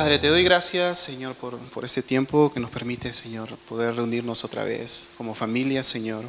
Padre, te doy gracias, Señor, por, por este tiempo que nos permite, Señor, poder reunirnos otra vez como familia, Señor.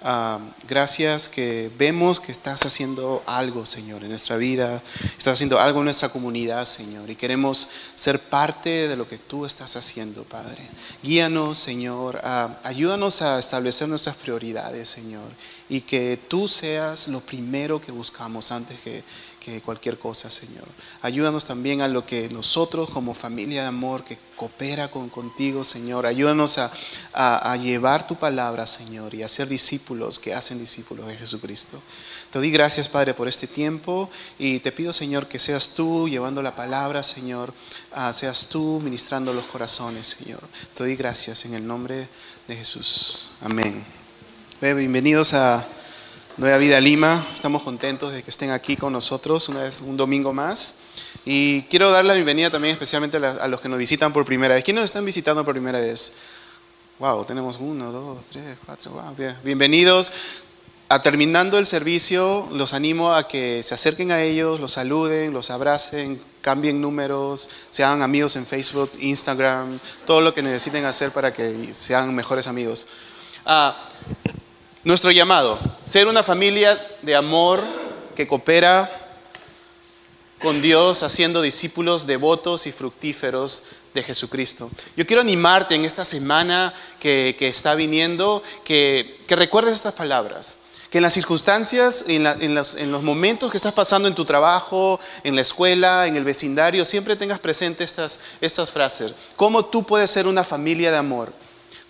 Ah, gracias que vemos que estás haciendo algo, Señor, en nuestra vida, estás haciendo algo en nuestra comunidad, Señor, y queremos ser parte de lo que tú estás haciendo, Padre. Guíanos, Señor, ayúdanos a establecer nuestras prioridades, Señor, y que tú seas lo primero que buscamos antes que, que cualquier cosa, Señor. Ayúdanos también a lo que nosotros como familia de amor que coopera con, contigo, Señor, ayúdanos a, llevar tu palabra, Señor, y a ser discípulos que hacen discípulos de Jesucristo. Te doy gracias, Padre, por este tiempo y te pido, Señor, que seas tú llevando la palabra, Señor, uh, seas tú ministrando los corazones, Señor. Te doy gracias en el nombre de Jesús. Amén. Bienvenidos a Nueva Vida Lima. Estamos contentos de que estén aquí con nosotros una vez, un domingo más. Y quiero dar la bienvenida también especialmente a, los que nos visitan por primera vez. ¿Quiénes nos están visitando por primera vez? Wow, tenemos uno, dos, tres, cuatro. Wow, bien. Bienvenidos. A terminando el servicio, los animo a que se acerquen a ellos, los saluden, los abracen, cambien números, sean amigos en Facebook, Instagram, todo lo que necesiten hacer para que sean mejores amigos. Ah, nuestro llamado, ser una familia de amor que coopera con Dios haciendo discípulos devotos y fructíferos de Jesucristo. Yo quiero animarte en esta semana que, está viniendo, que, recuerdes estas palabras, que en las circunstancias, en, en, los, en, los, momentos que estás pasando en tu trabajo, en la escuela, en el vecindario, siempre tengas presente estas, estas frases. ¿Cómo tú puedes ser una familia de amor?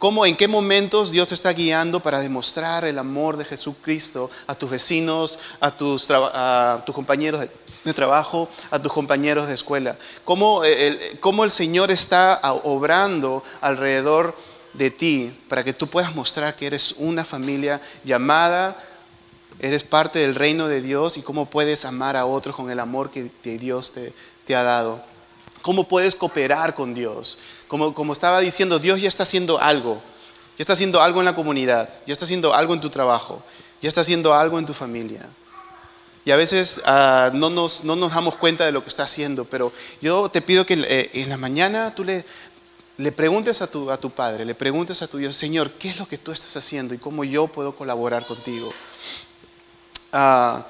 Cómo, en qué momentos Dios te está guiando para demostrar el amor de Jesucristo a tus vecinos, a tus, compañeros de, trabajo, a tus compañeros de escuela. Cómo el, cómo el Señor está obrando alrededor de ti para que tú puedas mostrar que eres una familia llamada, eres parte del reino de Dios y cómo puedes amar a otros con el amor que, Dios te, te ha dado. Cómo puedes cooperar con Dios. Como, como estaba diciendo, Dios ya está haciendo algo. Ya está haciendo algo en la comunidad. Ya está haciendo algo en tu trabajo. Ya está haciendo algo en tu familia. Y a veces ah, no, nos, no, nos, damos cuenta de lo que está haciendo, pero yo te pido que eh, en la mañana tú le, le preguntes a tu, a tu Padre, le preguntes a tu Dios, Señor, ¿qué es lo que tú estás haciendo y cómo yo puedo colaborar contigo? Ah,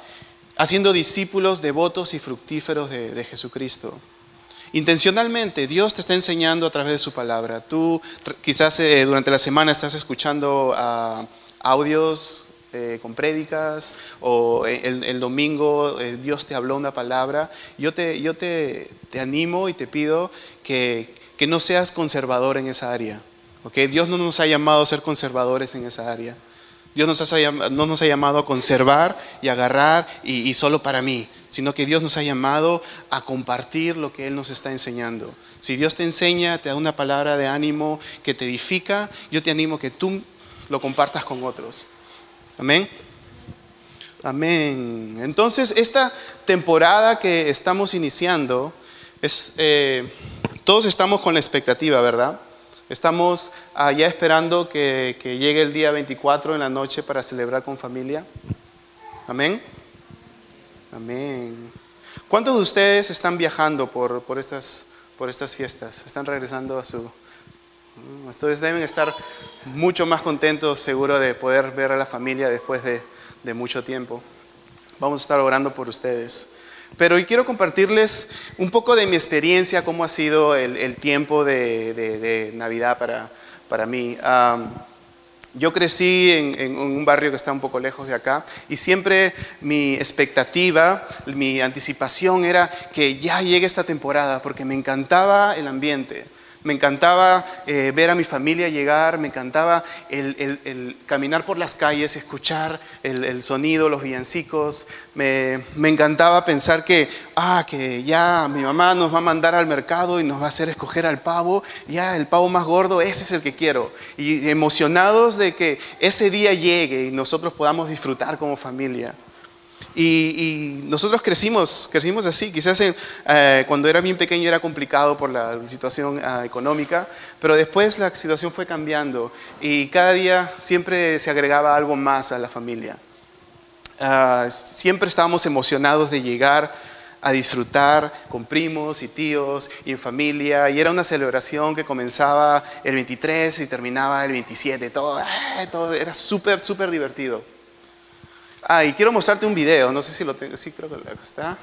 haciendo discípulos devotos y fructíferos de, de Jesucristo. Intencionalmente, Dios te está enseñando a través de su palabra. Tú quizás eh, durante la semana estás escuchando ah, audios eh, con prédicas o eh, el, domingo Dios te habló una palabra. Yo te, yo te, te animo y te pido que, que, no seas conservador en esa área. ¿okay? Dios no nos ha llamado a ser conservadores en esa área. Dios nos ha, no nos ha llamado a conservar y agarrar y, solo para mí, sino que Dios nos ha llamado a compartir lo que Él nos está enseñando. Si Dios te enseña, te da una palabra de ánimo que te edifica, yo te animo que tú lo compartas con otros. Amén. Amén. Entonces, esta temporada que estamos iniciando, es, eh, todos estamos con la expectativa, ¿verdad? Estamos allá esperando que, llegue el día 24 en la noche para celebrar con familia. Amén. Amén. ¿Cuántos de ustedes están viajando por, por, estas, por estas fiestas? ¿Están regresando a su... Ustedes deben estar mucho más contentos, seguro, de poder ver a la familia después de, de mucho tiempo. Vamos a estar orando por ustedes. Pero hoy quiero compartirles un poco de mi experiencia, cómo ha sido el, tiempo de, Navidad para, para mí. yo crecí en, un barrio que está un poco lejos de acá y siempre mi expectativa, mi anticipación era que ya llegue esta temporada porque me encantaba el ambiente. Me encantaba eh, ver a mi familia llegar, me encantaba el, caminar por las calles, escuchar el, sonido, los villancicos. Me, encantaba pensar que, ah, que ya mi mamá nos va a mandar al mercado y nos va a hacer escoger al pavo. Ya el pavo más gordo, ese es el que quiero. Y emocionados de que ese día llegue y nosotros podamos disfrutar como familia. Y, nosotros crecimos, crecimos así. Quizás eh, cuando era bien pequeño era complicado por la situación ah, económica, pero después la situación fue cambiando y cada día siempre se agregaba algo más a la familia. Ah, siempre estábamos emocionados de llegar a disfrutar con primos y tíos y en familia. Y era una celebración que comenzaba el 23 y terminaba el 27. Todo, eh, todo era súper, súper divertido. Ah, y quiero mostrarte un video. No sé si lo tengo. Sí, creo que está.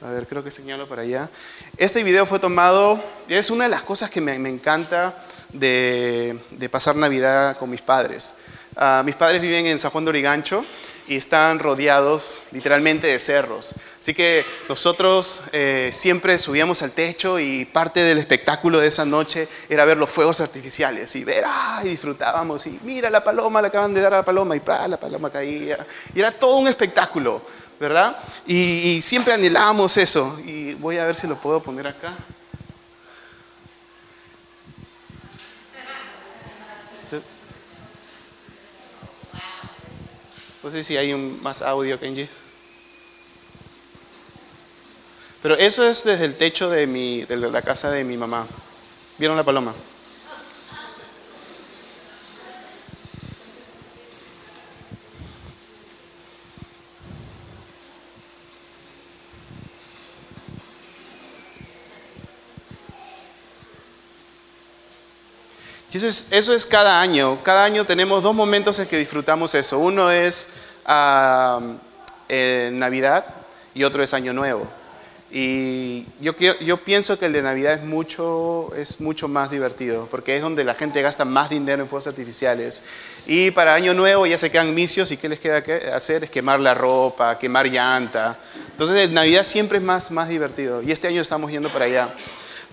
A ver, creo que señalo para allá. Este video fue tomado, es una de las cosas que me, encanta de, pasar Navidad con mis padres. Ah, mis padres viven en San Juan de Origancho y están rodeados literalmente de cerros. Así que nosotros eh, siempre subíamos al techo y parte del espectáculo de esa noche era ver los fuegos artificiales y ver, ah, y disfrutábamos y mira la paloma, le acaban de dar a la paloma y la paloma caía. Y era todo un espectáculo, ¿verdad? Y, y siempre anhelábamos eso. Y voy a ver si lo puedo poner acá. No sé si hay un, más audio, Kenji. Pero eso es desde el techo de, mi, de la casa de mi mamá. ¿Vieron la paloma? Y eso es, eso es cada año. Cada año tenemos dos momentos en que disfrutamos eso. Uno es Navidad y otro es Año Nuevo. Y yo, yo pienso que el de Navidad es mucho, es mucho más divertido, porque es donde la gente gasta más dinero en fuegos artificiales. Y para Año Nuevo ya se quedan misios y ¿qué les queda hacer? Es quemar la ropa, quemar llanta. Entonces el Navidad siempre es más, más divertido y este año estamos yendo para allá.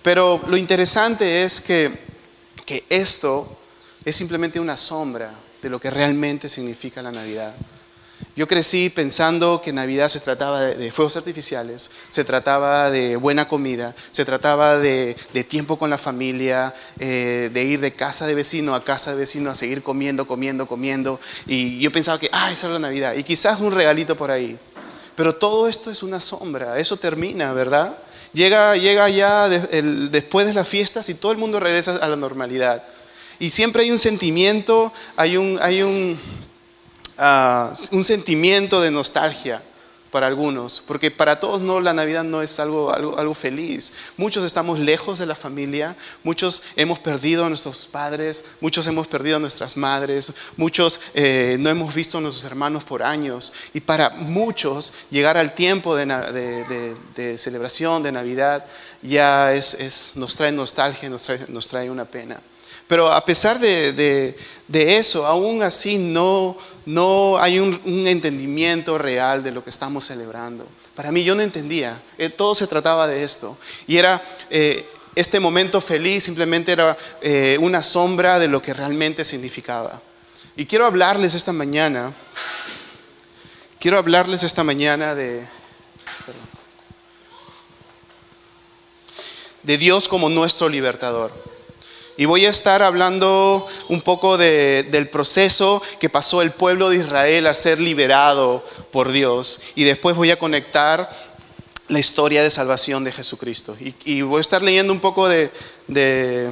Pero lo interesante es que que esto es simplemente una sombra de lo que realmente significa la Navidad. Yo crecí pensando que Navidad se trataba de, fuegos artificiales, se trataba de buena comida, se trataba de, tiempo con la familia, eh, de ir de casa de vecino a casa de vecino a seguir comiendo, comiendo, comiendo. Y yo pensaba que, ah, esa es la Navidad. Y quizás un regalito por ahí. Pero todo esto es una sombra, eso termina, ¿verdad? Llega, llega ya después de las fiestas y todo el mundo regresa a la normalidad. Y siempre hay un sentimiento, hay un, hay un, ah, un sentimiento de nostalgia para algunos, porque para todos no, la Navidad no es algo, algo, algo, feliz. Muchos estamos lejos de la familia, muchos hemos perdido a nuestros padres, muchos hemos perdido a nuestras madres, muchos eh, no hemos visto a nuestros hermanos por años. Y para muchos llegar al tiempo de, de, de, celebración de Navidad ya es, es, nos trae nostalgia, nos trae, nos trae una pena. Pero a pesar de, eso, aún así no, no hay un, entendimiento real de lo que estamos celebrando. Para mí yo no entendía, eh, todo se trataba de esto. Y era, eh, este momento feliz simplemente era eh, una sombra de lo que realmente significaba. Y quiero hablarles esta mañana, quiero hablarles esta mañana de, de Dios como nuestro libertador. Y voy a estar hablando un poco del proceso que pasó el pueblo de Israel al ser liberado por Dios. Y después voy a conectar la historia de salvación de Jesucristo. Y, voy a estar leyendo un poco de,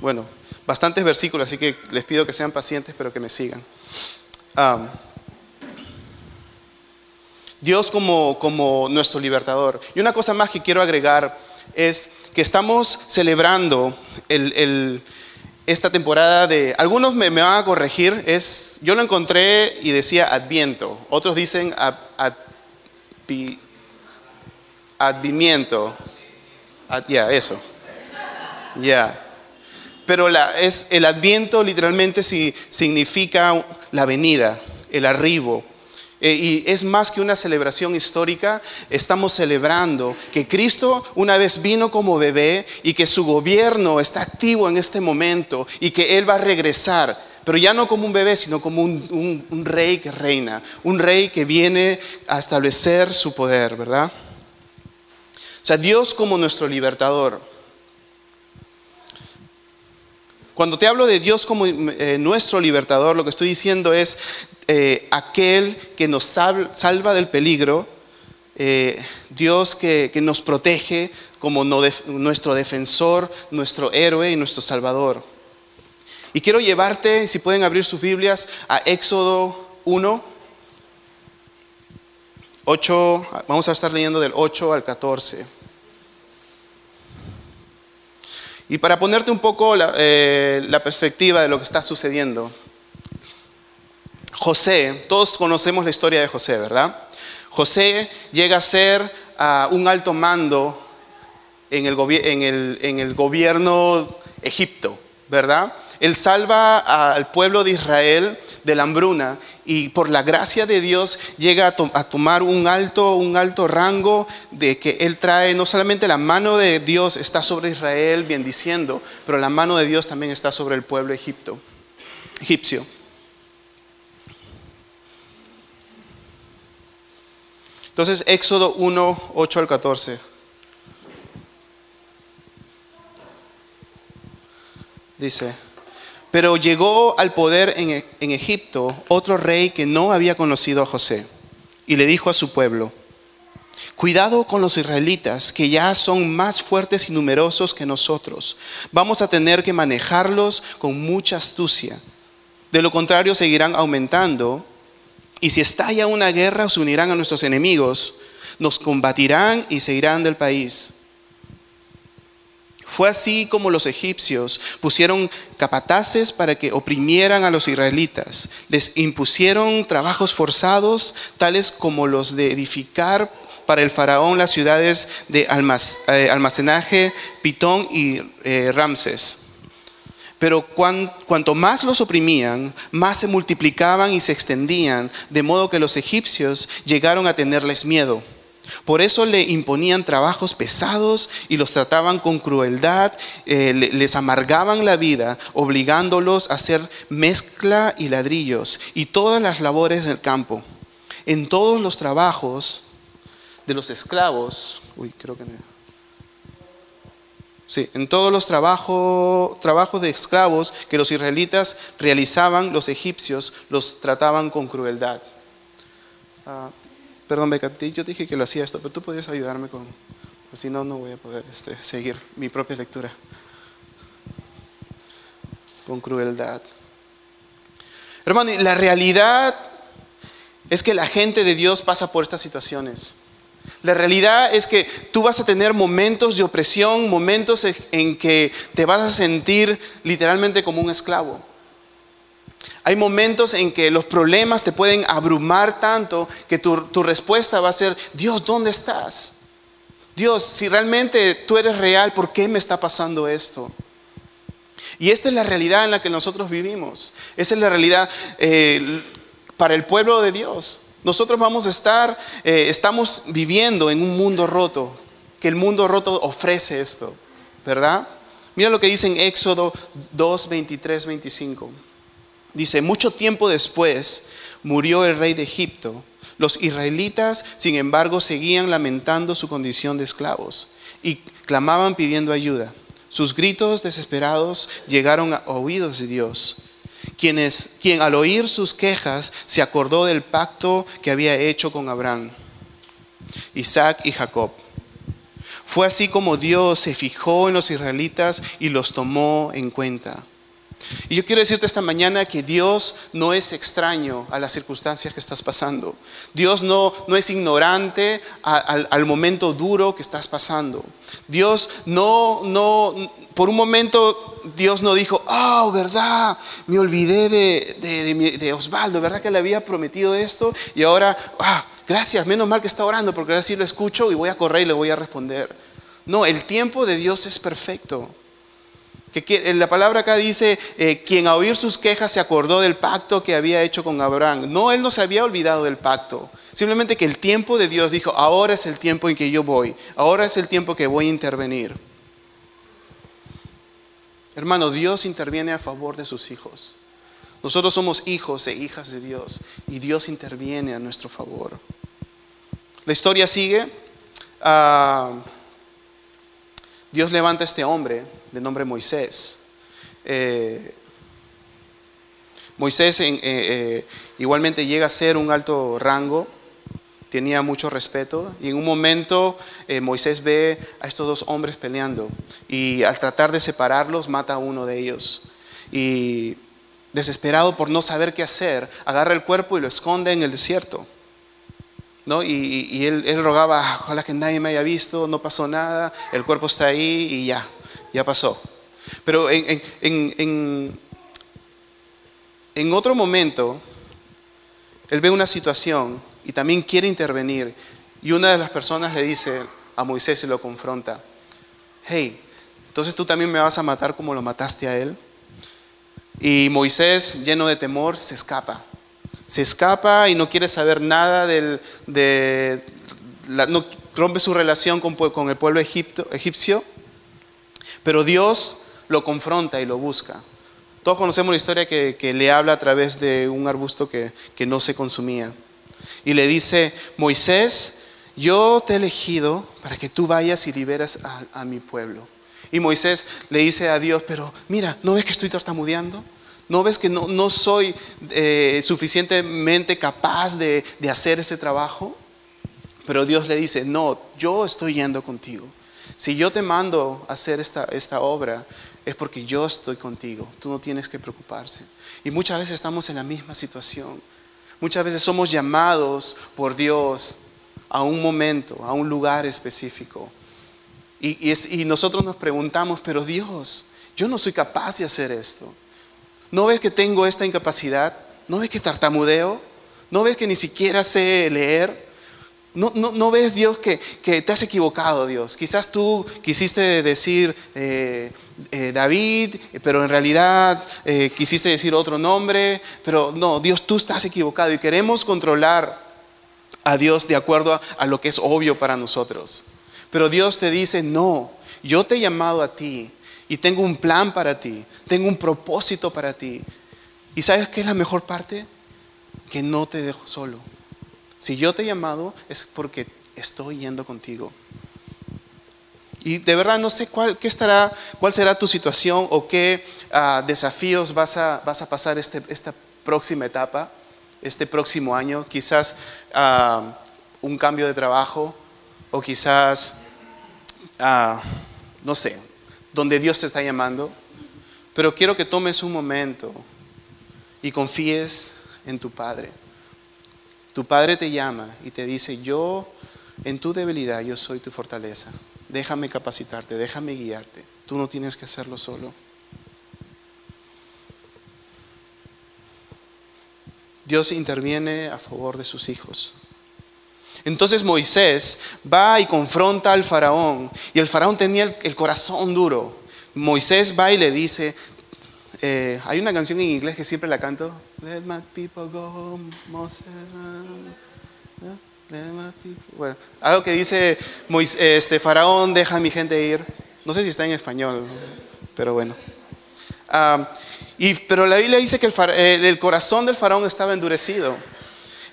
bueno, bastantes versículos, así que les pido que sean pacientes, pero que me sigan. Dios como nuestro libertador. Y una cosa más que quiero agregar es que estamos celebrando esta temporada de... Algunos me, van a corregir, es, yo lo encontré y decía Adviento, otros dicen Advimiento, ya, eso, ya. Pero es, el Adviento literalmente significa la venida, el arribo, y es más que una celebración histórica, estamos celebrando que Cristo una vez vino como bebé y que su gobierno está activo en este momento y que Él va a regresar pero ya no como un bebé, sino como un, un, rey que reina, un rey que viene a establecer su poder, ¿verdad? O sea, Dios como nuestro libertador. Cuando te hablo de Dios como eh, nuestro libertador, lo que estoy diciendo es eh, aquel que nos salva del peligro, eh, Dios que, nos protege como nuestro defensor, nuestro héroe y nuestro salvador. Y quiero llevarte, si pueden abrir sus Biblias, a Éxodo 1. 8, vamos a estar leyendo del 8 al 14. Y para ponerte un poco eh, la, perspectiva de lo que está sucediendo, José, todos conocemos la historia de José, ¿verdad? José llega a ser ah, un alto mando en el, gobierno Egipto, ¿verdad? Él salva al pueblo de Israel de la hambruna y por la gracia de Dios llega a, tomar un alto, un alto rango de que Él trae, no solamente la mano de Dios está sobre Israel bendiciendo, pero la mano de Dios también está sobre el pueblo Egipto, egipcio. Entonces, Éxodo 1, 8 al 14. Dice, pero llegó al poder en, Egipto otro rey que no había conocido a José y le dijo a su pueblo, Cuidado con los israelitas, que ya son más fuertes y numerosos que nosotros. Vamos a tener que manejarlos con mucha astucia. De lo contrario, seguirán aumentando. Y si estalla una guerra, se unirán a nuestros enemigos, nos combatirán y se irán del país. Fue así como los egipcios pusieron capataces para que oprimieran a los israelitas. Les impusieron trabajos forzados, tales como los de edificar para el faraón las ciudades de eh, almacenaje, Pitón y eh, Ramses. Pero cuanto más los oprimían, más se multiplicaban y se extendían, de modo que los egipcios llegaron a tenerles miedo. Por eso le imponían trabajos pesados y los trataban con crueldad, eh, les amargaban la vida, obligándolos a hacer mezcla y ladrillos y todas las labores del campo. En todos los trabajos de los esclavos, uy, creo que Sí, en todos los trabajos, trabajos de esclavos que los israelitas realizaban, los egipcios los trataban con crueldad. Ah, Perdón, Beca, yo dije que lo hacía esto, pero tú podías ayudarme con... Pues si no, no voy a poder este, seguir mi propia lectura. Con crueldad. Hermano, la realidad es que la gente de Dios pasa por estas situaciones. La realidad es que tú vas a tener momentos de opresión, momentos en que te vas a sentir literalmente como un esclavo. Hay momentos en que los problemas te pueden abrumar tanto que tu, respuesta va a ser, Dios, ¿dónde estás? Dios, si realmente tú eres real, ¿por qué me está pasando esto? Y esta es la realidad en la que nosotros vivimos. Esa es la realidad eh, para el pueblo de Dios. Nosotros vamos a estar, eh, estamos viviendo en un mundo roto, que el mundo roto ofrece esto, ¿verdad? Mira lo que dice en Éxodo 2, 23, 25. Dice, mucho tiempo después murió el rey de Egipto. Los israelitas, sin embargo, seguían lamentando su condición de esclavos y clamaban pidiendo ayuda. Sus gritos desesperados llegaron a oídos de Dios, quienes, quien al oír sus quejas se acordó del pacto que había hecho con Abraham, Isaac y Jacob. Fue así como Dios se fijó en los israelitas y los tomó en cuenta. Y yo quiero decirte esta mañana que Dios no es extraño a las circunstancias que estás pasando. Dios no, no es ignorante al momento duro que estás pasando. Dios no, no, por un momento Dios no dijo, oh, verdad, me olvidé de, Osvaldo, verdad que le había prometido esto y ahora, ah, gracias, menos mal que está orando porque ahora sí lo escucho y voy a correr y le voy a responder. No, el tiempo de Dios es perfecto. Que la palabra acá dice, eh, quien a oír sus quejas se acordó del pacto que había hecho con Abraham. No, él no se había olvidado del pacto. Simplemente que el tiempo de Dios dijo, ahora es el tiempo en que yo voy, ahora es el tiempo que voy a intervenir. Hermano, Dios interviene a favor de sus hijos. Nosotros somos hijos e hijas de Dios y Dios interviene a nuestro favor. La historia sigue. Ah, Dios levanta a este hombre de nombre Moisés. Eh, Moisés eh, eh, igualmente llega a ser un alto rango, tenía mucho respeto y en un momento Moisés ve a estos dos hombres peleando y al tratar de separarlos mata a uno de ellos. Y desesperado por no saber qué hacer, agarra el cuerpo y lo esconde en el desierto. ¿no? Y, él, él, rogaba, ojalá que nadie me haya visto, no pasó nada, el cuerpo está ahí y ya, ya pasó. Pero en, en, en otro momento, él ve una situación y también quiere intervenir. Y una de las personas le dice a Moisés y lo confronta, hey, entonces tú también me vas a matar como lo mataste a él. Y Moisés, lleno de temor, se escapa. Se escapa y no quiere saber nada del, de, rompe su relación con, con el pueblo egipcio, pero Dios lo confronta y lo busca. Todos conocemos la historia que, le habla a través de un arbusto que, no se consumía. Y le dice, Moisés, yo te he elegido para que tú vayas y liberas a, mi pueblo. Y Moisés le dice a Dios, pero mira, ¿no ves que estoy tartamudeando? ¿No ves que no, soy eh, suficientemente capaz de, hacer ese trabajo? Pero Dios le dice, no, yo estoy yendo contigo. Si yo te mando a hacer esta, esta obra, es porque yo estoy contigo. Tú no tienes que preocuparse. Y muchas veces estamos en la misma situación. Muchas veces somos llamados por Dios a un momento, a un lugar específico. Y, y, nosotros nos preguntamos, pero Dios, yo no soy capaz de hacer esto. ¿No ves que tengo esta incapacidad? ¿No ves que tartamudeo? ¿No ves que ni siquiera sé leer? ¿No, no, ves, Dios, que, que, te has equivocado, Dios? Quizás tú quisiste decir, eh, eh, David, pero en realidad eh, quisiste decir otro nombre, pero no, Dios, tú estás equivocado y queremos controlar a Dios de acuerdo a, lo que es obvio para nosotros. Pero Dios te dice, no, yo te he llamado a ti y tengo un plan para ti, tengo un propósito para ti. ¿Y sabes qué es la mejor parte? Que no te dejo solo. Si yo te he llamado es porque estoy yendo contigo. Y de verdad no sé cuál, qué estará, cuál será tu situación o qué ah, desafíos vas a, vas a pasar este, esta próxima etapa, este próximo año. Quizás ah, un cambio de trabajo o quizás, ah, no sé, donde Dios te está llamando. Pero quiero que tomes un momento y confíes en tu Padre. Tu Padre te llama y te dice, yo en tu debilidad, yo soy tu fortaleza déjame capacitarte, déjame guiarte. Tú no tienes que hacerlo solo. Dios interviene a favor de sus hijos. Entonces Moisés va y confronta al faraón y el faraón tenía el, corazón duro. Moisés va y le dice, eh, hay una canción en inglés que siempre la canto, Let my people go, Moses. Bueno, algo que dice este, Faraón, deja a mi gente ir. No sé si está en español, pero bueno. y, pero la Biblia dice que el, corazón del faraón estaba endurecido.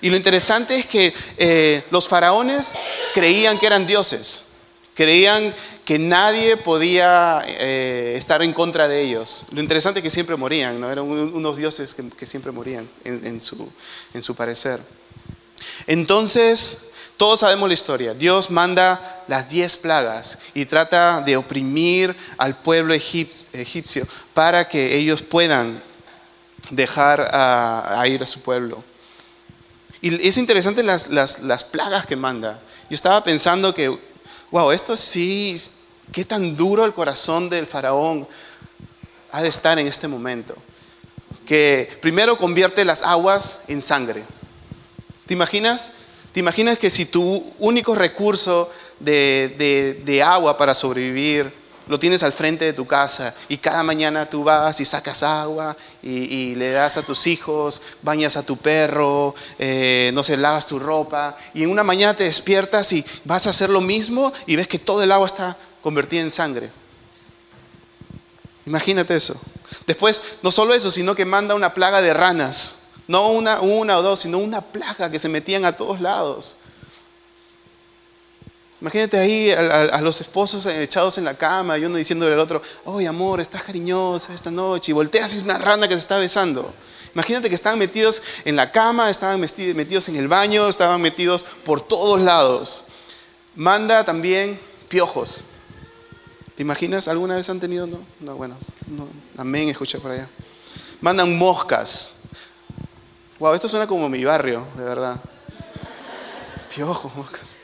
Y lo interesante es que eh, los faraones creían que eran dioses, creían que nadie podía eh, estar en contra de ellos. Lo interesante es que siempre morían, ¿no? eran unos dioses que, siempre morían en, su, en su parecer. Entonces, todos sabemos la historia. Dios manda las diez plagas y trata de oprimir al pueblo egipcio para que ellos puedan dejar a, ir a su pueblo. Y es interesante las, plagas que manda. Yo estaba pensando que, wow, esto sí, qué tan duro el corazón del faraón ha de estar en este momento. Que primero convierte las aguas en sangre. ¿Te imaginas? ¿Te imaginas que si tu único recurso de, agua para sobrevivir lo tienes al frente de tu casa y cada mañana tú vas y sacas agua y, le das a tus hijos, bañas a tu perro, eh, no sé, lavas tu ropa y en una mañana te despiertas y vas a hacer lo mismo y ves que todo el agua está convertida en sangre? Imagínate eso. Después, no solo eso, sino que manda una plaga de ranas no una, una o dos, sino una plaga que se metían a todos lados. Imagínate ahí a, los esposos echados en la cama y uno diciéndole al otro, oye amor, estás cariñosa esta noche, y volteas y es una rana que se está besando. Imagínate que estaban metidos en la cama, estaban metidos en el baño, estaban metidos por todos lados. Manda también piojos. ¿Te imaginas? ¿Alguna vez han tenido? No, no bueno, no. amén, escucha por allá. Mandan moscas. Wow, esto suena como mi barrio, de verdad. piojos, moscas.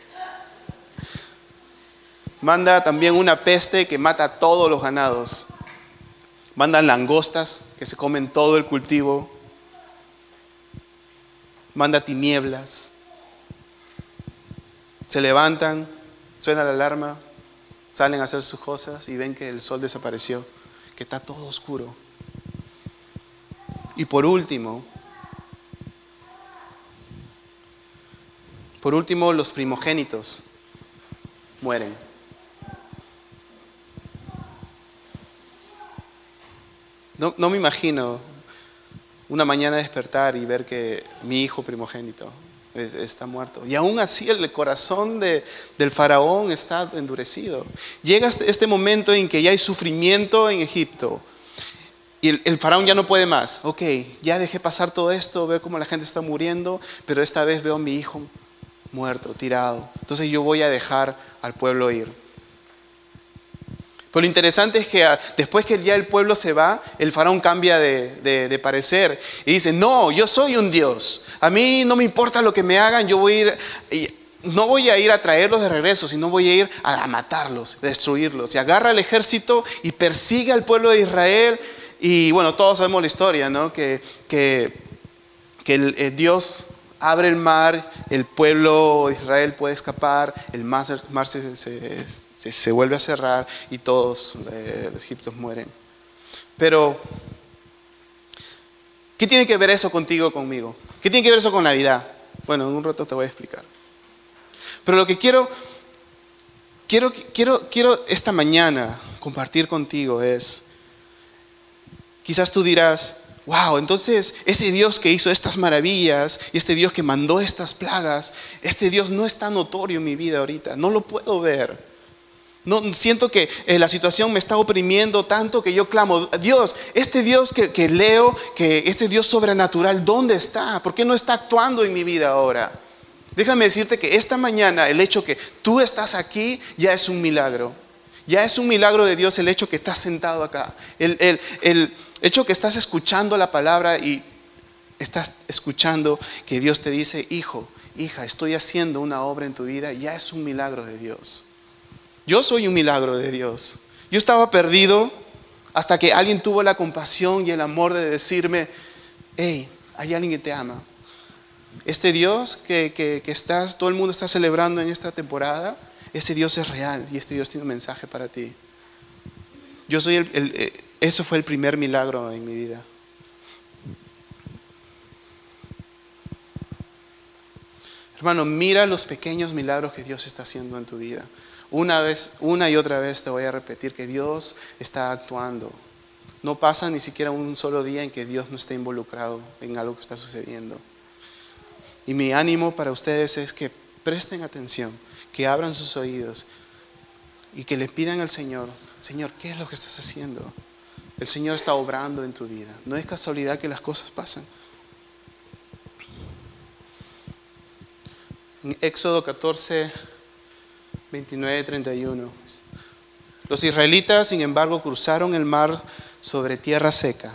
Manda también una peste que mata a todos los ganados. Mandan langostas que se comen todo el cultivo. Manda tinieblas. Se levantan, suena la alarma, salen a hacer sus cosas y ven que el sol desapareció, que está todo oscuro. Y por último, por último los primogénitos mueren. No, no me imagino una mañana despertar y ver que mi hijo primogénito está muerto. Y aún así el corazón del faraón está endurecido. Llega este, este momento en que ya hay sufrimiento en Egipto. Y el, faraón ya no puede más. Ok, ya dejé pasar todo esto, veo cómo la gente está muriendo, pero esta vez veo a mi hijo muerto, tirado. Entonces yo voy a dejar al pueblo ir. Pero lo interesante es que después que ya el pueblo se va, el faraón cambia de, parecer y dice, no, yo soy un Dios. A mí no me importa lo que me hagan, yo voy a ir, no voy a ir a traerlos de regreso, sino voy a ir a matarlos, destruirlos. Y agarra el ejército y persigue al pueblo de Israel. Y bueno, todos sabemos la historia, ¿no? Que, que, eh, Dios abre el mar, el pueblo de Israel puede escapar, el mar, se, se, vuelve a cerrar y todos eh, los egipcios mueren. Pero, ¿qué tiene que ver eso contigo, conmigo? ¿Qué tiene que ver eso con Navidad? Bueno, en un rato te voy a explicar. Pero lo que quiero, quiero, quiero, quiero esta mañana compartir contigo es, quizás tú dirás, wow, entonces ese Dios que hizo estas maravillas y este Dios que mandó estas plagas, este Dios no está notorio en mi vida ahorita, no lo puedo ver. No, siento que eh, la situación me está oprimiendo tanto que yo clamo, Dios, este Dios que, que leo, que este Dios sobrenatural, ¿dónde está? ¿Por qué no está actuando en mi vida ahora? Déjame decirte que esta mañana el hecho que tú estás aquí ya es un milagro. Ya es un milagro de Dios el hecho que estás sentado acá. El, el, el hecho que estás escuchando la palabra y estás escuchando que Dios te dice, hijo, hija, estoy haciendo una obra en tu vida, ya es un milagro de Dios. Yo soy un milagro de Dios. Yo estaba perdido hasta que alguien tuvo la compasión y el amor de decirme, hey, hay alguien que te ama. Este Dios que, estás, todo el mundo está celebrando en esta temporada, ese Dios es real y este Dios tiene un mensaje para ti. Yo soy el, eh, eso fue el primer milagro en mi vida. Hermano, mira los pequeños milagros que Dios está haciendo en tu vida. Una vez, una y otra vez te voy a repetir que Dios está actuando. No pasa ni siquiera un solo día en que Dios no esté involucrado en algo que está sucediendo. Y mi ánimo para ustedes es que presten atención, que abran sus oídos y que le pidan al Señor, Señor, ¿qué es lo que estás haciendo? El Señor está obrando en tu vida. No es casualidad que las cosas pasan. En Éxodo 14, 29, 31. Los israelitas, sin embargo, cruzaron el mar sobre tierra seca,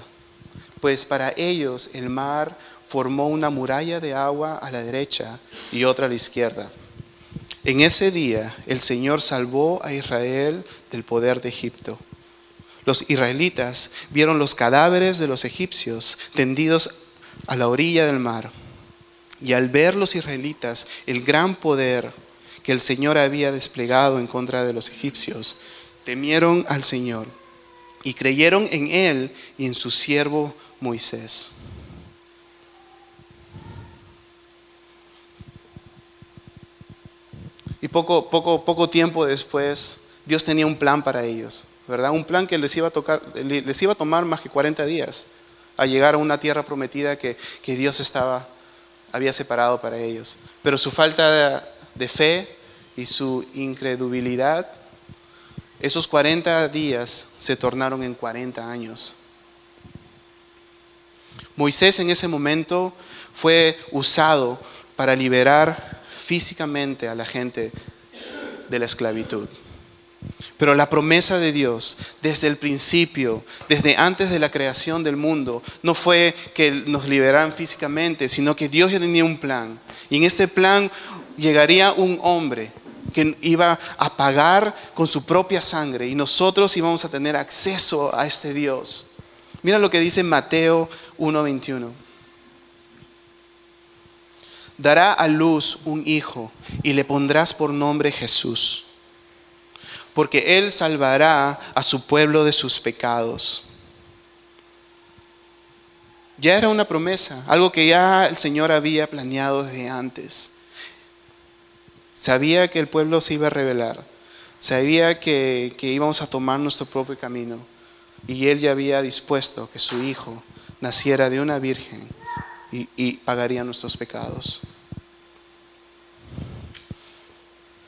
pues para ellos el mar formó una muralla de agua a la derecha y otra a la izquierda. En ese día el Señor salvó a Israel del poder de Egipto. Los israelitas vieron los cadáveres de los egipcios tendidos a la orilla del mar. Y al ver los israelitas el gran poder que el Señor había desplegado en contra de los egipcios, temieron al Señor y creyeron en Él y en su siervo Moisés. Y poco, poco, poco tiempo después, Dios tenía un plan para ellos, ¿verdad? Un plan que les iba a, tocar, les iba a tomar más que 40 días a llegar a una tierra prometida que, Dios estaba, había separado para ellos. Pero su falta de, de fe y su incredulidad, esos 40 días se tornaron en 40 años. Moisés en ese momento fue usado para liberar físicamente a la gente de la esclavitud. Pero la promesa de Dios desde el principio, desde antes de la creación del mundo, no fue que nos liberaran físicamente, sino que Dios ya tenía un plan. Y en este plan llegaría un hombre que iba a pagar con su propia sangre y nosotros íbamos a tener acceso a este Dios. Mira lo que dice Mateo 1:21. Dará a luz un hijo y le pondrás por nombre Jesús, porque él salvará a su pueblo de sus pecados. Ya era una promesa, algo que ya el Señor había planeado desde antes. Sabía que el pueblo se iba a rebelar, sabía que, íbamos a tomar nuestro propio camino y Él ya había dispuesto que su Hijo naciera de una virgen y, y pagaría nuestros pecados.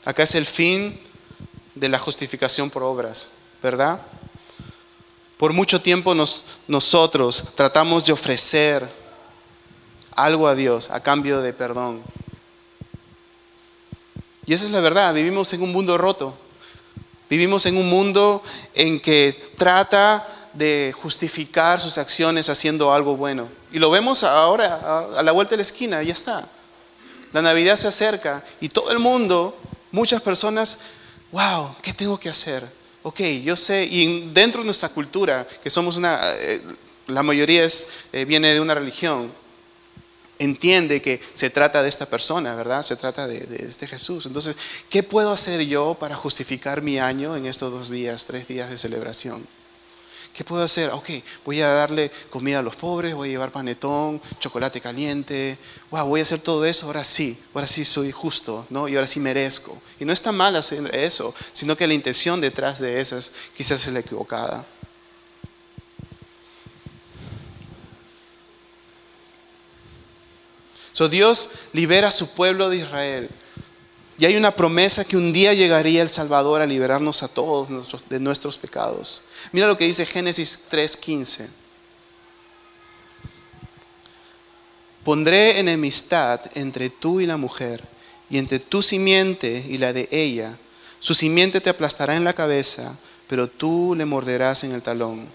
Acá es el fin de la justificación por obras, ¿verdad? Por mucho tiempo nosotros tratamos de ofrecer algo a Dios a cambio de perdón. Y esa es la verdad, vivimos en un mundo roto. Vivimos en un mundo en que trata de justificar sus acciones haciendo algo bueno. Y lo vemos ahora a la vuelta de la esquina, ya está. La Navidad se acerca y todo el mundo, muchas personas, wow, ¿qué tengo que hacer? ok, yo sé, y dentro de nuestra cultura, que somos una, eh, la mayoría es, eh, viene de una religión, entiende que se trata de esta persona, ¿verdad? Se trata de, de, este Jesús. Entonces, ¿qué puedo hacer yo para justificar mi año en estos dos días, tres días de celebración? ¿Qué puedo hacer? Ok, voy a darle comida a los pobres, voy a llevar panetón, chocolate caliente. Wow, voy a hacer todo eso, ahora sí, ahora sí soy justo, ¿no? Y ahora sí merezco. Y no está mal hacer eso, sino que la intención detrás de esas quizás es la equivocada. So Dios libera a su pueblo de Israel y hay una promesa que un día llegaría el Salvador a liberarnos a todos de nuestros pecados. Mira lo que dice Génesis 3:15. Pondré enemistad entre tú y la mujer, y entre tu simiente y la de ella. Su simiente te aplastará en la cabeza, pero tú le morderás en el talón.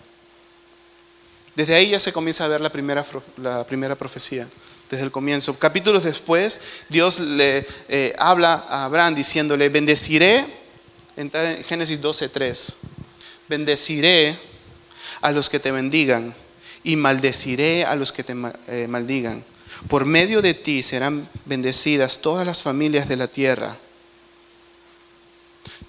Desde ahí ya se comienza a ver la primera, la primera profecía desde el comienzo. Capítulos después, Dios le eh, habla a Abraham diciéndole, bendeciré, en Génesis 12.3, bendeciré a los que te bendigan y maldeciré a los que te eh, maldigan. Por medio de ti serán bendecidas todas las familias de la tierra.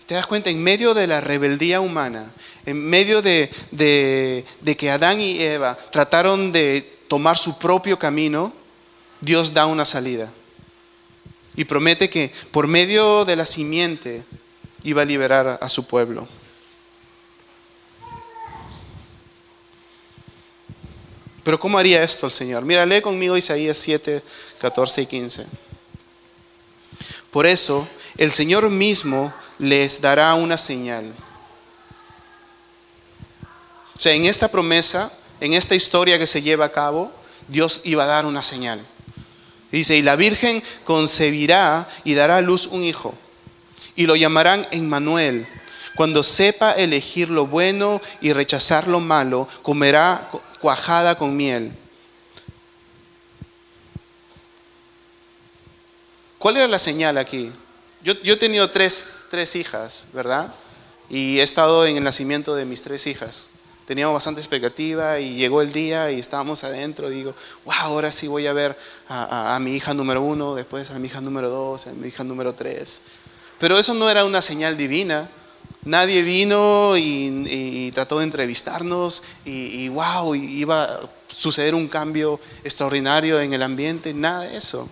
¿Te das cuenta? En medio de la rebeldía humana, en medio de, de que Adán y Eva trataron de tomar su propio camino, Dios da una salida y promete que por medio de la simiente iba a liberar a su pueblo. Pero ¿cómo haría esto el Señor? Mira, lee conmigo Isaías 7, 14 y 15. Por eso el Señor mismo les dará una señal. O sea, en esta promesa, en esta historia que se lleva a cabo, Dios iba a dar una señal. Dice, y la Virgen concebirá y dará a luz un hijo, y lo llamarán Emmanuel. Cuando sepa elegir lo bueno y rechazar lo malo, comerá cuajada con miel. ¿Cuál era la señal aquí? Yo, yo he tenido tres, tres hijas, ¿verdad? Y he estado en el nacimiento de mis tres hijas teníamos bastante expectativa y llegó el día y estábamos adentro. Digo, wow, ahora sí voy a ver a, mi hija número uno, después a mi hija número dos, a mi hija número tres. Pero eso no era una señal divina. Nadie vino y, trató de entrevistarnos y, y wow, iba a suceder un cambio extraordinario en el ambiente, nada de eso.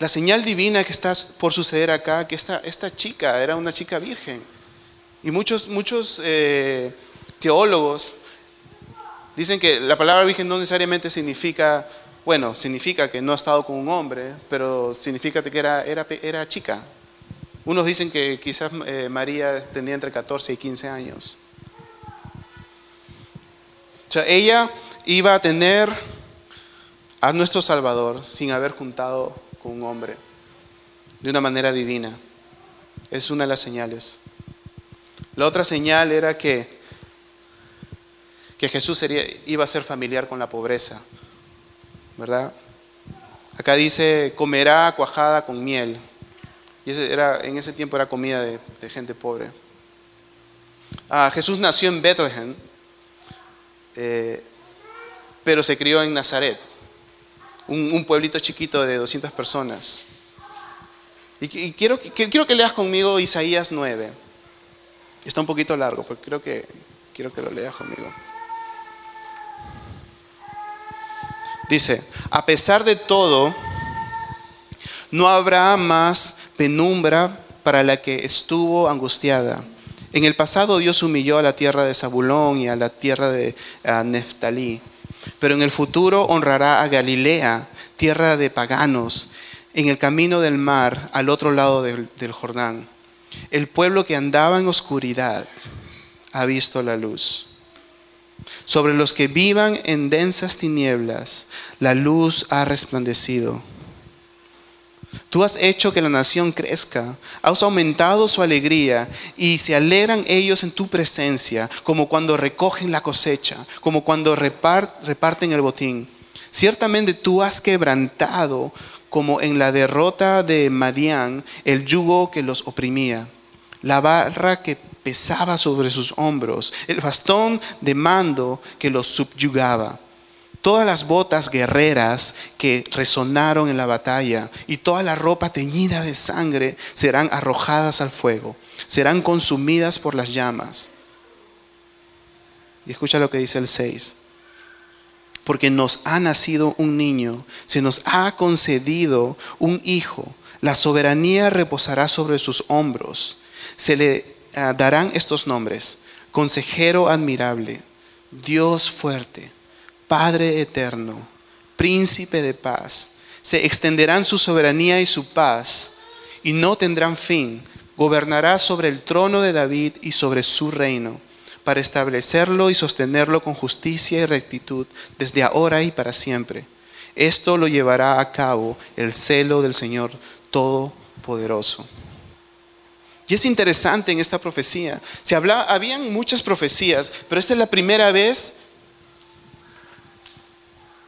La señal divina que está por suceder acá, que esta, esta chica era una chica virgen. Y muchos, muchos eh, teólogos dicen que la palabra virgen no necesariamente significa, bueno, significa que no ha estado con un hombre, pero significa que era, era, era chica. Unos dicen que quizás eh, María tenía entre 14 y 15 años. O sea, ella iba a tener a nuestro Salvador sin haber juntado con un hombre, de una manera divina. Es una de las señales. La otra señal era que que Jesús iba a ser familiar con la pobreza, ¿verdad? Acá dice, comerá cuajada con miel. Y ese era, en ese tiempo era comida de, gente pobre. Ah, Jesús nació en Bethlehem, eh, pero se crió en Nazaret, un, pueblito chiquito de 200 personas. Y, quiero, quiero que leas conmigo Isaías 9. Está un poquito largo, pero creo que, quiero que lo leas conmigo. Dice, a pesar de todo, no habrá más penumbra para la que estuvo angustiada. En el pasado Dios humilló a la tierra de Zabulón y a la tierra de Neftalí, pero en el futuro honrará a Galilea, tierra de paganos, en el camino del mar, al otro lado del, del Jordán. El pueblo que andaba en oscuridad ha visto la luz. Sobre los que vivan en densas tinieblas, la luz ha resplandecido. Tú has hecho que la nación crezca, has aumentado su alegría y se alegran ellos en tu presencia, como cuando recogen la cosecha, como cuando reparten el botín. Ciertamente tú has quebrantado, como en la derrota de Madián, el yugo que los oprimía, la barra que pesaba sobre sus hombros, el bastón de mando que los subyugaba. Todas las botas guerreras que resonaron en la batalla y toda la ropa teñida de sangre serán arrojadas al fuego, serán consumidas por las llamas. Y escucha lo que dice el 6. Porque nos ha nacido un niño, se nos ha concedido un hijo, la soberanía reposará sobre sus hombros. Se le Ah, darán estos nombres. Consejero admirable, Dios fuerte, Padre eterno, príncipe de paz. Se extenderán su soberanía y su paz y no tendrán fin. Gobernará sobre el trono de David y sobre su reino, para establecerlo y sostenerlo con justicia y rectitud desde ahora y para siempre. Esto lo llevará a cabo el celo del Señor Todopoderoso. Y es interesante en esta profecía. Se habla, habían muchas profecías, pero esta es la primera vez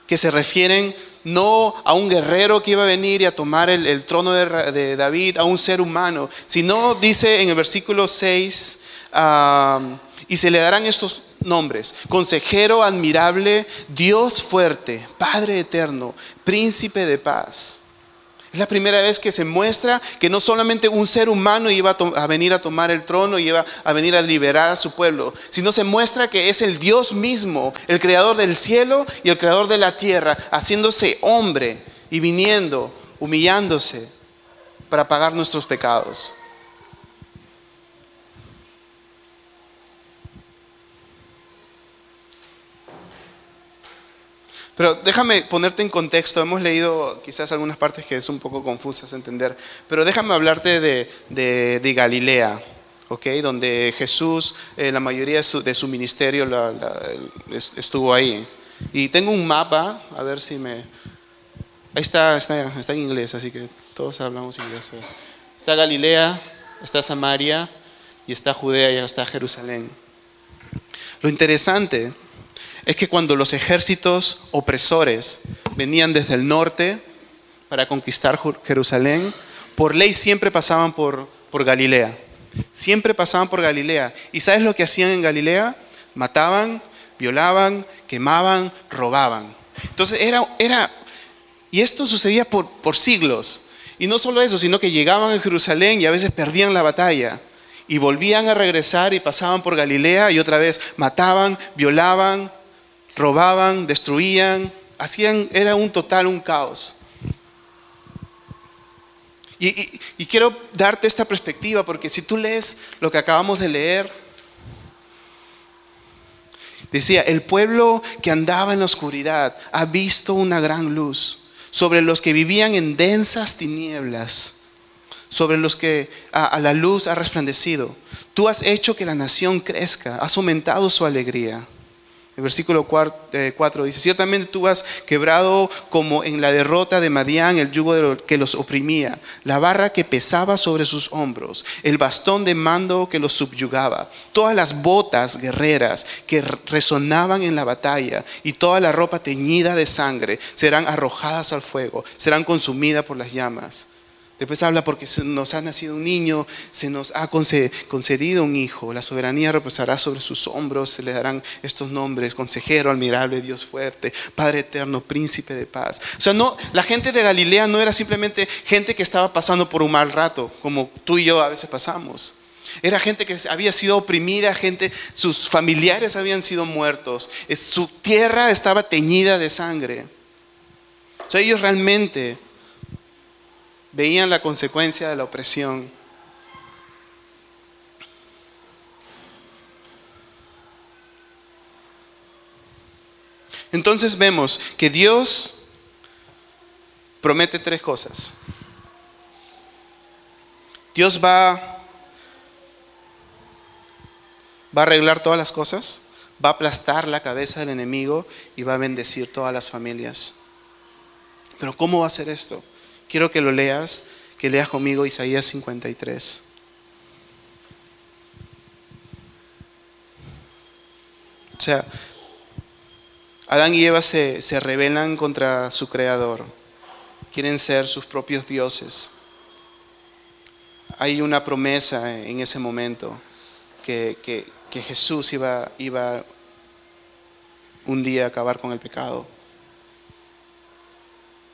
que se refieren no a un guerrero que iba a venir y a tomar el, trono de, David, a un ser humano, sino dice en el versículo 6, y se le darán estos nombres, consejero admirable, Dios fuerte, Padre eterno, príncipe de paz. Es la primera vez que se muestra que no solamente un ser humano iba a, venir a tomar el trono y iba a venir a liberar a su pueblo, sino se muestra que es el Dios mismo, el creador del cielo y el creador de la tierra, haciéndose hombre y viniendo, humillándose para pagar nuestros pecados. Pero déjame ponerte en contexto, hemos leído quizás algunas partes que es un poco confusas entender, pero déjame hablarte de, Galilea, ¿okay? donde Jesús, eh, la mayoría de su, ministerio estuvo ahí. Y tengo un mapa, a ver si me... Ahí está, está, está en inglés, así que todos hablamos inglés. Está Galilea, está Samaria, y está Judea y está Jerusalén. Lo interesante es que cuando los ejércitos opresores venían desde el norte para conquistar Jerusalén, por ley siempre pasaban por, Galilea. Siempre pasaban por Galilea. ¿Y sabes lo que hacían en Galilea? Mataban, violaban, quemaban, robaban. Entonces era, era y esto sucedía por, por siglos. Y no solo eso, sino que llegaban a Jerusalén y a veces perdían la batalla. Y volvían a regresar y pasaban por Galilea y otra vez mataban, violaban, robaban, destruían, hacían, era un total, un caos. Y, quiero darte esta perspectiva porque si tú lees lo que acabamos de leer, decía, el pueblo que andaba en la oscuridad ha visto una gran luz sobre los que vivían en densas tinieblas, sobre los que a la luz ha resplandecido. Tú has hecho que la nación crezca, has aumentado su alegría. El versículo 4 eh, dice, ciertamente tú has quebrado como en la derrota de Madián el yugo que los oprimía, la barra que pesaba sobre sus hombros, el bastón de mando que los subyugaba, todas las botas guerreras que resonaban en la batalla y toda la ropa teñida de sangre serán arrojadas al fuego, serán consumidas por las llamas. Después habla porque nos ha nacido un niño, se nos ha concedido un hijo, la soberanía reposará sobre sus hombros, se le darán estos nombres, consejero, admirable, Dios fuerte, Padre eterno, príncipe de paz. O sea, no, la gente de Galilea no era simplemente gente que estaba pasando por un mal rato, como tú y yo a veces pasamos. Era gente que había sido oprimida, gente, sus familiares habían sido muertos, su tierra estaba teñida de sangre. O sea, ellos realmente veían la consecuencia de la opresión. Entonces vemos que Dios promete tres cosas. Dios va, va a arreglar todas las cosas, va a aplastar la cabeza del enemigo y va a bendecir todas las familias. Pero ¿cómo va a hacer esto? Quiero que lo leas, que leas conmigo Isaías 53. O sea, Adán y Eva se, se rebelan contra su creador, quieren ser sus propios dioses. Hay una promesa en ese momento que, que, que Jesús iba, iba un día a acabar con el pecado.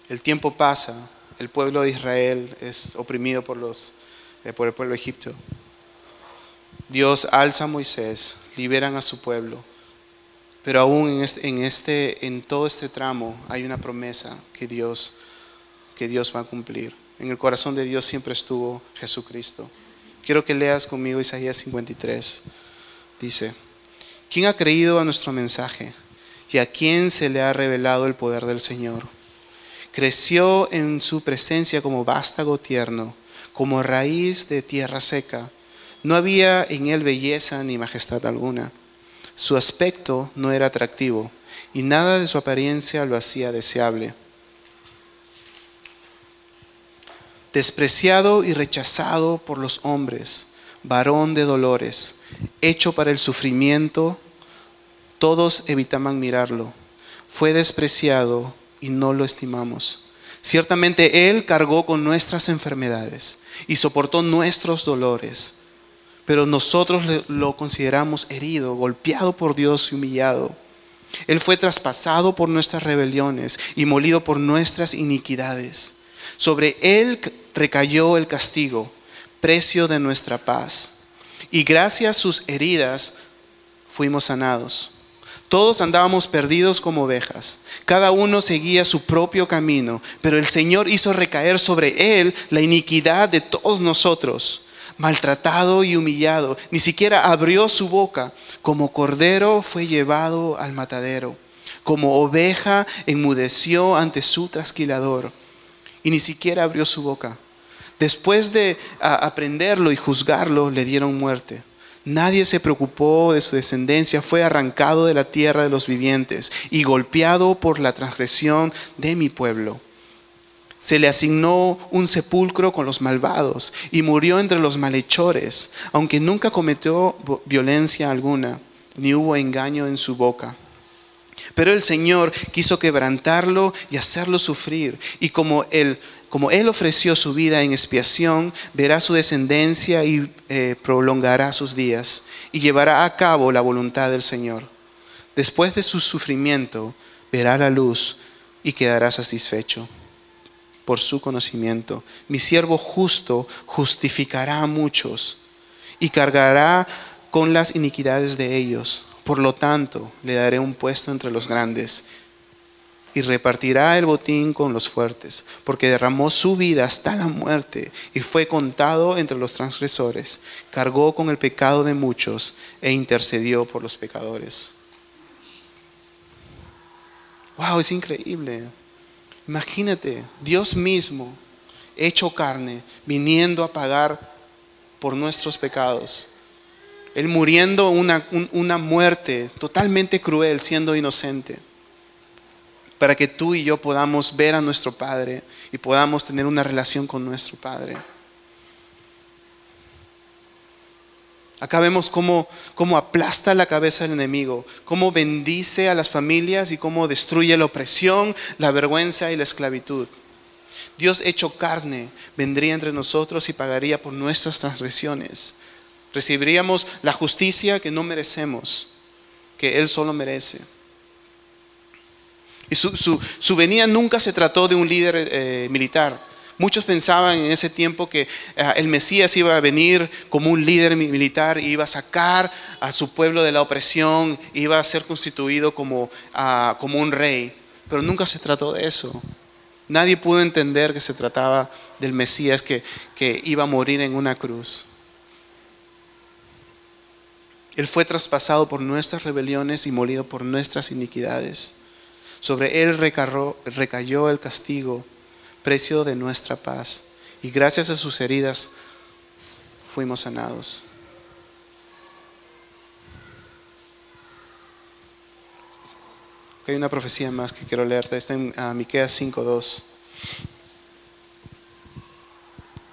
El tiempo pasa, el pueblo de Israel es oprimido por, los, eh, por el pueblo de Egipto. Dios alza a Moisés, liberan a su pueblo, pero aún en, este, en, este, en todo este tramo hay una promesa que Dios, que Dios va a cumplir. En el corazón de Dios siempre estuvo Jesucristo. Quiero que leas conmigo Isaías 53. Dice, ¿quién ha creído a nuestro mensaje y a quién se le ha revelado el poder del Señor? Creció en su presencia como vástago tierno, como raíz de tierra seca. No había en él belleza ni majestad alguna. Su aspecto no era atractivo y nada de su apariencia lo hacía deseable. Despreciado y rechazado por los hombres, varón de dolores, hecho para el sufrimiento, todos evitaban mirarlo. Fue despreciado y no lo estimamos. Ciertamente Él cargó con nuestras enfermedades y soportó nuestros dolores, pero nosotros lo consideramos herido, golpeado por Dios y humillado. Él fue traspasado por nuestras rebeliones y molido por nuestras iniquidades. Sobre Él recayó el castigo, precio de nuestra paz. Y gracias a sus heridas fuimos sanados. Todos andábamos perdidos como ovejas. Cada uno seguía su propio camino, pero el Señor hizo recaer sobre él la iniquidad de todos nosotros. Maltratado y humillado, ni siquiera abrió su boca. Como cordero fue llevado al matadero. Como oveja enmudeció ante su trasquilador. Y ni siquiera abrió su boca. Después de aprenderlo y juzgarlo, le dieron muerte Nadie se preocupó de su descendencia, fue arrancado de la tierra de los vivientes y golpeado por la transgresión de mi pueblo. Se le asignó un sepulcro con los malvados y murió entre los malhechores, aunque nunca cometió violencia alguna, ni hubo engaño en su boca. Pero el Señor quiso quebrantarlo y hacerlo sufrir, y como el como Él ofreció su vida en expiación, verá su descendencia y eh, prolongará sus días y llevará a cabo la voluntad del Señor. Después de su sufrimiento, verá la luz y quedará satisfecho por su conocimiento. Mi siervo justo justificará a muchos y cargará con las iniquidades de ellos. Por lo tanto, le daré un puesto entre los grandes y repartirá el botín con los fuertes, porque derramó su vida hasta la muerte y fue contado entre los transgresores, cargó con el pecado de muchos e intercedió por los pecadores. Wow, es increíble. Imagínate, Dios mismo, hecho carne, viniendo a pagar por nuestros pecados. Él muriendo una, una muerte totalmente cruel, siendo inocente, para que tú y yo podamos ver a nuestro Padre y podamos tener una relación con nuestro Padre. Acá vemos cómo, cómo, aplasta la cabeza del enemigo, cómo bendice a las familias y cómo destruye la opresión, la vergüenza y la esclavitud. Dios hecho carne vendría entre nosotros y pagaría por nuestras transgresiones. Recibiríamos la justicia que no merecemos, que Él solo merece. Y su, venida nunca se trató de un líder eh, militar, Muchos pensaban en ese tiempo que eh, el Mesías iba a venir como un líder militar, iba a sacar a su pueblo de la opresión, iba a ser constituido como, ah, como un rey. Pero nunca se trató de eso. Nadie pudo entender que se trataba del Mesías que, que iba a morir en una cruz. Él fue traspasado por nuestras rebeliones y molido por nuestras iniquidades. Sobre él recayó el castigo precio de nuestra paz. Y gracias a sus heridas fuimos sanados. Hay una profecía más que quiero leerte, está en uh, Miqueas 5:2.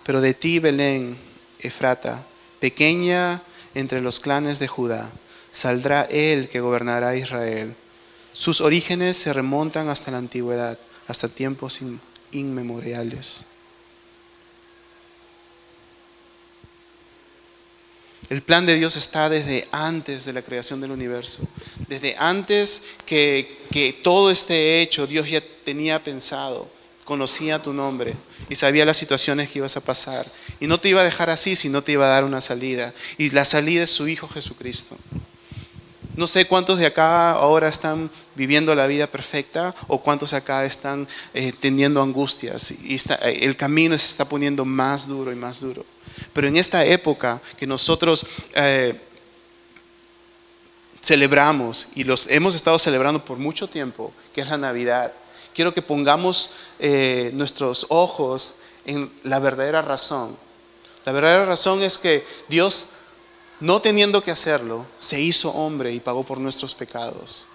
Pero de ti, Belén, Efrata, pequeña entre los clanes de Judá, saldrá él que gobernará Israel. Sus orígenes se remontan hasta la antigüedad, hasta tiempos inmemoriales. El plan de Dios está desde antes de la creación del universo. Desde antes que, que, todo esté hecho, Dios ya tenía pensado, conocía tu nombre y sabía las situaciones que ibas a pasar. Y no te iba a dejar así, sino te iba a dar una salida. Y la salida es su Hijo Jesucristo. No sé cuántos de acá ahora están viviendo la vida perfecta o cuántos acá están eh, teniendo angustias y eh, el camino se está poniendo más duro y más duro. Pero en esta época que nosotros eh, celebramos y los hemos estado celebrando por mucho tiempo, que es la Navidad, quiero que pongamos nuestros ojos en la verdadera razón. La verdadera razón es que Dios no teniendo que hacerlo, se hizo hombre y pagó por nuestros pecados.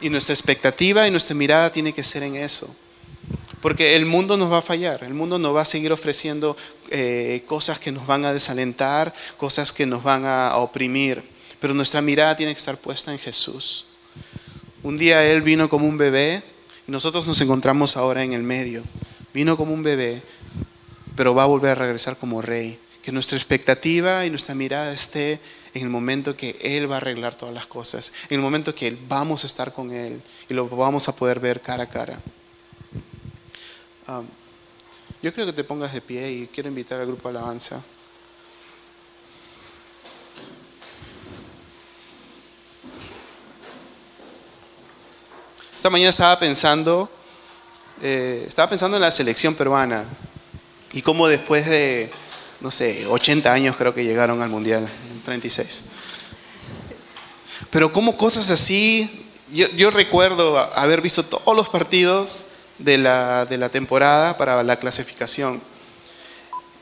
Y nuestra expectativa y nuestra mirada tiene que ser en eso. Porque el mundo nos va a fallar, el mundo nos va a seguir ofreciendo eh, cosas que nos van a desalentar, cosas que nos van a, oprimir. Pero nuestra mirada tiene que estar puesta en Jesús. Un día Él vino como un bebé y nosotros nos encontramos ahora en el medio. Vino como un bebé, pero va a volver a regresar como rey que nuestra expectativa y nuestra mirada esté en el momento que Él va a arreglar todas las cosas, en el momento que vamos a estar con Él y lo vamos a poder ver cara a cara. Um, yo creo que te pongas de pie y quiero invitar al grupo Alabanza. Esta mañana estaba pensando, eh, estaba pensando en la selección peruana y cómo después de no sé, 80 años creo que llegaron al Mundial, 36. Pero como cosas así, yo, recuerdo haber visto todos los partidos de la, de la temporada para la clasificación.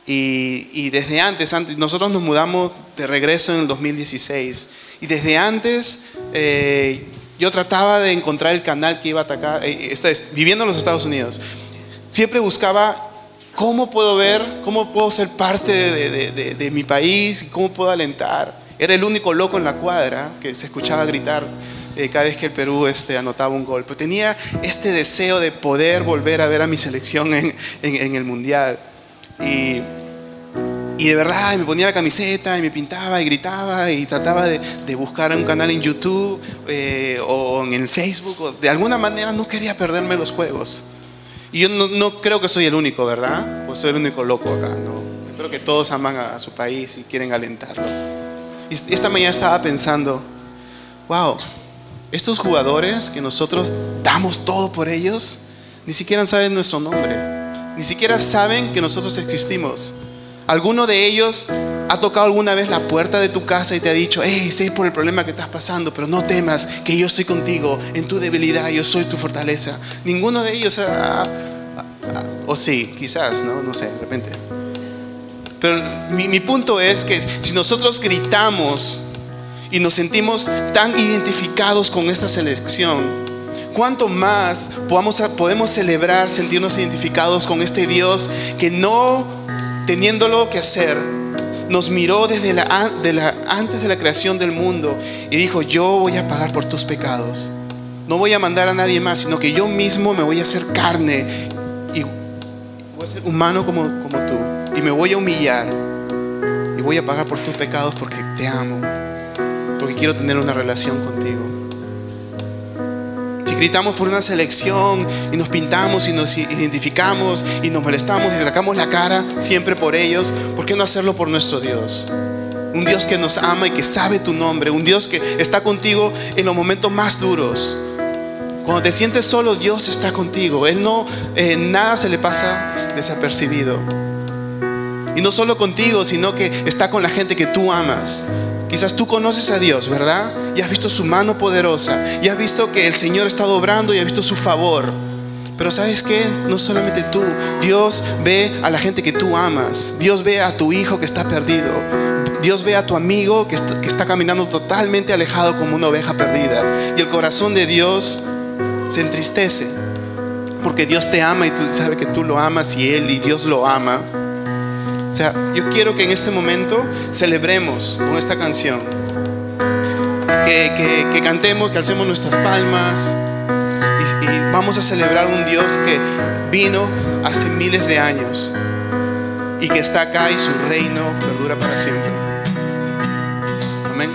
Y, desde antes, nosotros nos mudamos de regreso en el 2016. Y desde antes eh, yo trataba de encontrar el canal que iba a atacar, eh, viviendo en los Estados Unidos. Siempre buscaba ¿Cómo puedo ver, cómo puedo ser parte de, mi país? ¿Cómo puedo alentar? Era el único loco en la cuadra que se escuchaba gritar eh, cada vez que el Perú este, anotaba un gol. Pero tenía este deseo de poder volver a ver a mi selección en, el Mundial. Y, de verdad me ponía la camiseta y me pintaba y gritaba y trataba de, buscar un canal en YouTube eh, o en el Facebook. de alguna manera no quería perderme los juegos. Y yo no, creo que soy el único, ¿verdad? Pues soy el único loco acá, ¿no? creo que todos aman a, su país y quieren alentarlo. Y esta mañana estaba pensando, wow, estos jugadores que nosotros damos todo por ellos, ni siquiera saben nuestro nombre, ni siquiera saben que nosotros existimos. ¿Alguno de ellos ha tocado alguna vez la puerta de tu casa y te ha dicho, hey, sé por el problema que estás pasando, pero no temas, que yo estoy contigo, en tu debilidad yo soy tu fortaleza? Ninguno de ellos o sí, quizás, ¿no? No sé, de repente. Pero mi, mi punto es que si nosotros gritamos y nos sentimos tan identificados con esta selección, ¿cuánto más podemos, podemos celebrar, sentirnos identificados con este Dios que no teniéndolo que hacer, nos miró desde la, antes de la creación del mundo y dijo, yo voy a pagar por tus pecados. No voy a mandar a nadie más, sino que yo mismo me voy a hacer carne y voy a ser humano como, como tú. Y me voy a humillar y voy a pagar por tus pecados porque te amo, porque quiero tener una relación contigo. Gritamos por una selección y nos pintamos y nos identificamos y nos molestamos y sacamos la cara siempre por ellos, ¿por qué no hacerlo por nuestro Dios? Un Dios que nos ama y que sabe tu nombre, un Dios que está contigo en los momentos más duros. Cuando te sientes solo, Dios está contigo. Él no, eh, nada se le pasa desapercibido. Y no solo contigo, sino que está con la gente que tú amas. Quizás tú conoces a Dios, ¿verdad? Y has visto su mano poderosa. Y has visto que el Señor está obrando y has visto su favor. Pero sabes qué? No solamente tú. Dios ve a la gente que tú amas. Dios ve a tu hijo que está perdido. Dios ve a tu amigo que está caminando totalmente alejado como una oveja perdida. Y el corazón de Dios se entristece. Porque Dios te ama y tú sabes que tú lo amas y Él y Dios lo ama. O sea, yo quiero que en este momento celebremos con esta canción. Que, cantemos, que alcemos nuestras palmas y vamos a celebrar un Dios que vino hace miles de años y que está acá y su reino perdura para siempre. Amén.